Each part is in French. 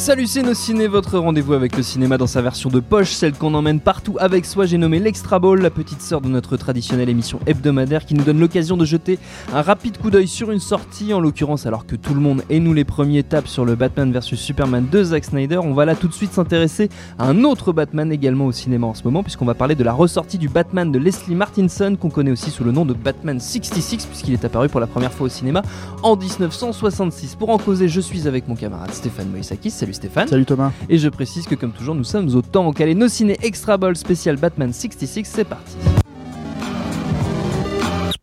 Salut c'est nos ciné, votre rendez-vous avec le cinéma dans sa version de poche, celle qu'on emmène partout avec soi. J'ai nommé l'Extra Ball, la petite sœur de notre traditionnelle émission hebdomadaire qui nous donne l'occasion de jeter un rapide coup d'œil sur une sortie, en l'occurrence alors que tout le monde et nous les premiers tapent sur le Batman vs Superman de Zack Snyder. On va là tout de suite s'intéresser à un autre Batman également au cinéma en ce moment puisqu'on va parler de la ressortie du Batman de Leslie Martinson qu'on connaît aussi sous le nom de Batman 66 puisqu'il est apparu pour la première fois au cinéma en 1966. Pour en causer, je suis avec mon camarade Stéphane Moïsakis. Stéphane. Salut Thomas. Et je précise que comme toujours, nous sommes au temps calé nos ciné Extra Ball spécial Batman 66. C'est parti.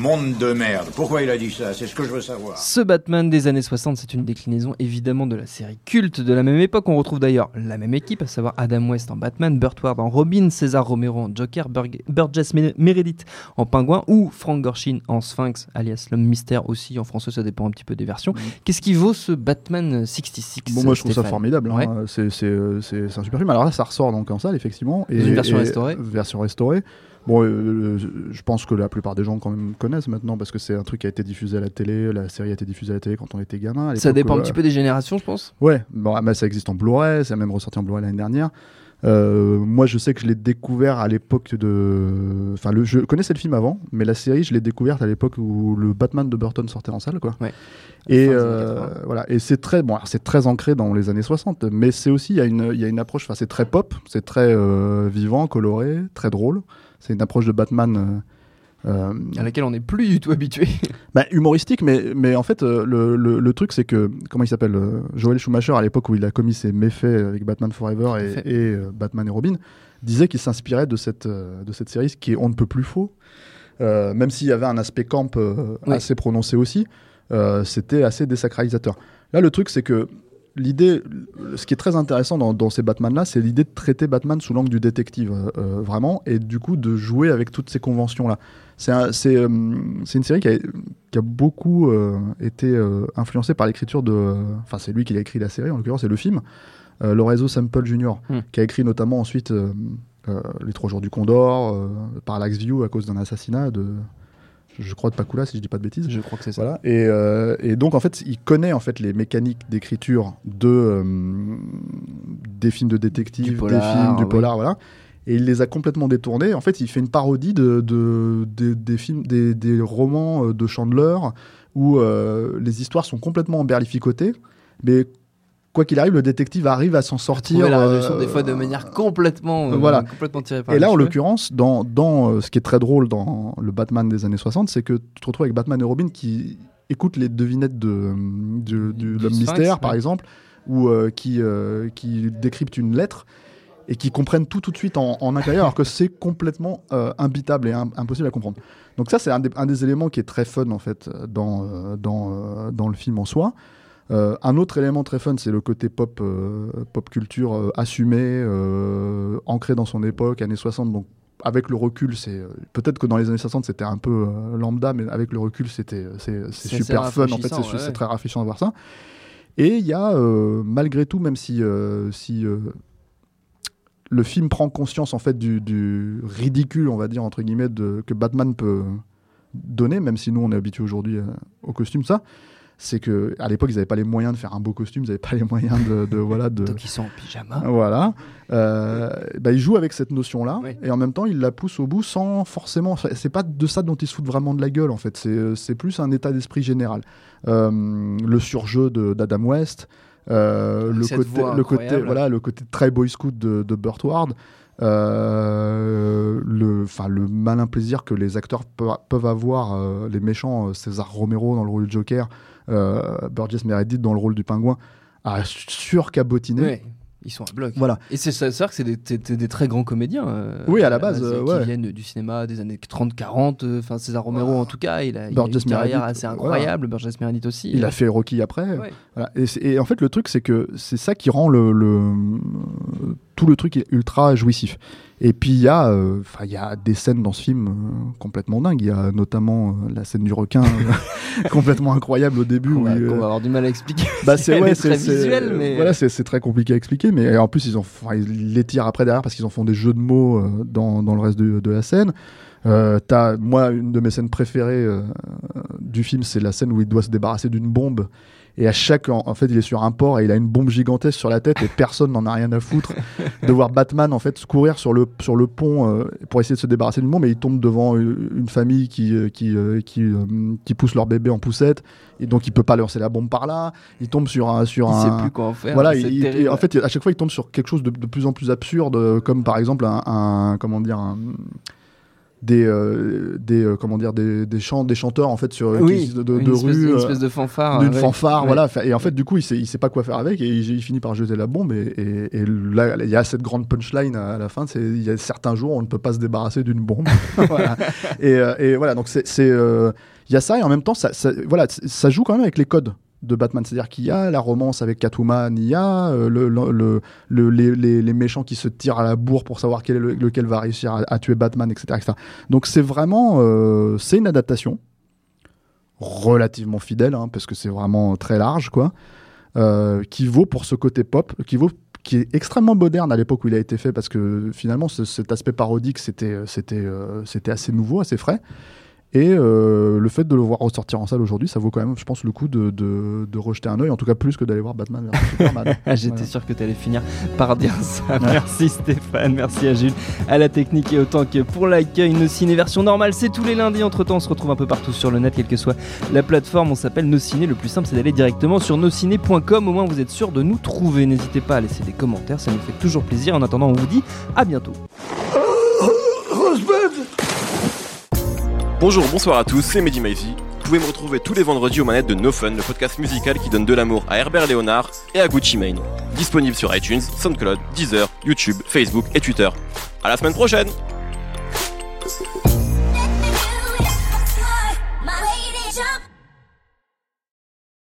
Monde de merde. Pourquoi il a dit ça? C'est ce que je veux savoir. Ce Batman des années 60, c'est une déclinaison évidemment de la série culte de la même époque. On retrouve d'ailleurs la même équipe, à savoir Adam West en Batman, Burt Ward en Robin, César Romero en Joker, Burg- Burgess Me- Meredith en Pingouin ou Frank Gorshin en Sphinx, alias l'homme mystère aussi. En français, ça dépend un petit peu des versions. Qu'est-ce qui vaut ce Batman 66 Bon, moi je trouve ça formidable. hein. Ouais. C'est, c'est, euh, c'est- un super film. Alors là, ça ressort donc en salle, effectivement. Dans une version restaurée. Version restaurée. Bon, euh, je pense que la plupart des gens quand même connaissent maintenant parce que c'est un truc qui a été diffusé à la télé. La série a été diffusée à la télé quand on était gamin. Ça dépend un euh, petit peu des générations, je pense. Ouais, bon, ah, bah, ça existe en Blu-ray, ça a même ressorti en Blu-ray l'année dernière. Euh, moi, je sais que je l'ai découvert à l'époque de. Enfin, le, je connaissais le film avant, mais la série, je l'ai découverte à l'époque où le Batman de Burton sortait en salle, quoi. Ouais. Et Fin des années euh, 80. voilà. Et c'est très bon. C'est très ancré dans les années 60, mais c'est aussi il y a une il y a une approche. Enfin, c'est très pop, c'est très euh, vivant, coloré, très drôle. C'est une approche de Batman. euh, euh, À laquelle on n'est plus du tout habitué. bah, humoristique, mais, mais en fait, euh, le, le, le truc, c'est que, comment il s'appelle euh, Joel Schumacher, à l'époque où il a commis ses méfaits avec Batman Forever et, Batman et Robin, disait qu'il s'inspirait de cette, de cette série, ce qui est on ne peut plus faux. Même s'il y avait un aspect camp Oui. assez prononcé aussi, c'était assez désacralisateur. Là, le truc, c'est que l'idée, ce qui est très intéressant dans, dans ces Batman-là, c'est l'idée de traiter Batman sous l'angle du détective, euh, euh, vraiment, et du coup de jouer avec toutes ces conventions-là. C'est un- euh, une série qui a, qui a beaucoup euh, été influencée par l'écriture de. Enfin, c'est lui qui a écrit la série, en l'occurrence, c'est le film. Lorenzo Semple Jr., Hmm. qui a écrit notamment ensuite Les Trois Jours du Condor, Parallax View à cause d'un assassinat de. Je crois de Pakula, si je dis pas de bêtises. Je crois que c'est ça. Voilà. Et, euh, et donc en fait, il connaît en fait les mécaniques d'écriture de euh, des films de détectives, Du des films du polar, voilà. Et il les a complètement détournés. En fait, il fait une parodie de, de- des- des films, des, des romans euh, de Chandler où euh, les histoires sont complètement emberlificotées, mais quoi qu'il arrive, le détective arrive à s'en sortir. La euh, des fois de manière complètement, euh, voilà. complètement tirée par et là, en l'occurrence, dans, dans euh, ce qui est très drôle dans le Batman des années 60, c'est que tu te retrouves avec Batman et Robin qui écoutent les devinettes de, de, l'homme mystère, par exemple, ou euh, qui, euh, qui décryptent une lettre et qui comprennent tout tout de suite en, en clavier, alors que c'est complètement euh, imbitable et im- impossible à comprendre. Donc ça, c'est un, des- un des éléments qui est très fun, en fait, dans, euh, dans, euh, dans le film en soi. Euh, un autre élément très fun, c'est le côté pop, euh, pop culture euh, assumé, ancré dans son époque, années 60. Donc, avec le recul, c'est peut-être que dans les années 60 c'était un peu lambda, mais avec le recul, c'était c'est super fun. En fait, c'est ouais, ouais. très rafraîchissant de voir ça. Et il y a malgré tout, même si si le film prend conscience en fait du, du ridicule, on va dire entre guillemets, de, que Batman peut donner, même si nous on est habitué aujourd'hui au costume, ça. C'est que à l'époque ils n'avaient pas les moyens de faire un beau costume, ils n'avaient pas les moyens de, de voilà de Donc ils sont en pyjama. voilà. Euh, bah, il joue avec cette notion-là Oui. et en même temps il la pousse au bout sans forcément. C'est pas de ça dont il se fout vraiment de la gueule en fait. C'est c'est plus un état d'esprit général. Euh, le surjeu de- d'Adam West. euh, le côté, le voilà, le côté très boy scout de, de Burt Ward, euh, le, le malin plaisir que les acteurs pe- peuvent avoir, euh, les méchants, euh, César Romero dans le rôle du Joker, Burgess Meredith dans le rôle du pingouin, à surcabotiner. Ils sont à bloc. Voilà. Et c'est ça, que c'est des, très grands comédiens. euh, Oui, à la base, euh, qui ouais. viennent du cinéma des années 30-40. euh, Enfin, César Romero, en tout cas, il a, il a une carrière assez voilà. incroyable. Burgess Meredith aussi. Il a fait Rocky après. Ouais. Voilà. Et, en fait, le truc, c'est que c'est ça qui rend le, le- tout le truc ultra jouissif. Et puis, il y, a, euh, y a des scènes dans ce film euh, complètement dingues. Il y a notamment euh, la scène du requin, complètement incroyable au début. Qu'on où va, avoir du mal à expliquer. bah, c'est ouais, très visuel, mais- voilà, c'est très compliqué à expliquer. Mais en plus, ils ont, enfin, ils les tirent après derrière parce qu'ils en font des jeux de mots dans, dans le reste de, de la scène. Moi, une de mes scènes préférées du film, c'est la scène où il doit se débarrasser d'une bombe. Et à chaque, en, en fait, il est sur un port et il a une bombe gigantesque sur la tête et personne n'en a rien à foutre de voir Batman en fait courir sur le sur le pont euh, pour essayer de se débarrasser d'une bombe et il tombe devant une, une famille qui euh, qui euh, qui, qui pousse leur bébé en poussette et donc il peut pas lancer la bombe par là. Il tombe sur un sur Il un sait plus quoi en faire. voilà, il- en fait, à chaque fois, il tombe sur quelque chose de, de plus en plus absurde, comme par exemple un, un- comment dire, un- des, euh, des, euh, comment dire, des, des chants, des chanteurs en fait sur oui, qui- de, de, une, de espèce, rue, une euh, espèce de fanfare. d'une ouais. fanfare, Ouais. voilà. Et en fait, du coup, il sait, il sait pas quoi faire avec et il, il finit par jeter la bombe. Et, et- et là, il y a cette grande punchline à, à la fin. C'est il y a certains jours, on ne peut pas se débarrasser d'une bombe. Voilà. Et, euh, et voilà, donc c'est, euh, il y a ça et en même temps, ça, ça- voilà, ça joue quand même avec les codes de Batman, c'est-à-dire qu'il y a la romance avec Catwoman, il y a euh, le, le- le- le- les, méchants qui se tirent à la bourre pour savoir quel lequel va réussir à, tuer Batman, etc.. Donc c'est vraiment, euh, c'est une adaptation relativement fidèle, hein, parce que c'est vraiment très large, quoi, euh, qui vaut pour ce côté pop, qui vaut qui est extrêmement moderne à l'époque où il a été fait parce que finalement ce- cet aspect parodique c'était c'était assez nouveau assez frais et euh, le fait de le voir ressortir en salle aujourd'hui ça vaut quand même je pense le coup de, de, de rejeter un œil en tout cas plus que d'aller voir Batman versus Superman J'étais Voilà. sûr que tu allais finir par dire ça. Merci Stéphane, merci à Jules, à la technique et autant que pour l'accueil. Nos ciné version normale, c'est tous les lundis. Entre temps, on se retrouve un peu partout sur le net, quelle que soit la plateforme. On s'appelle Nos Ciné. Le plus simple, c'est d'aller directement sur nosciné.com. Au moins, vous êtes sûr de nous trouver. N'hésitez pas à laisser des commentaires, ça nous fait toujours plaisir. En attendant, on vous dit à bientôt. Bonjour, bonsoir à tous, c'est Mehdi Maizy. Vous pouvez me retrouver tous les vendredis aux manettes de No Fun, le podcast musical qui donne de l'amour à Herbert Léonard et à Gucci Mane. Disponible sur iTunes, SoundCloud, Deezer, YouTube, Facebook et Twitter. À la semaine prochaine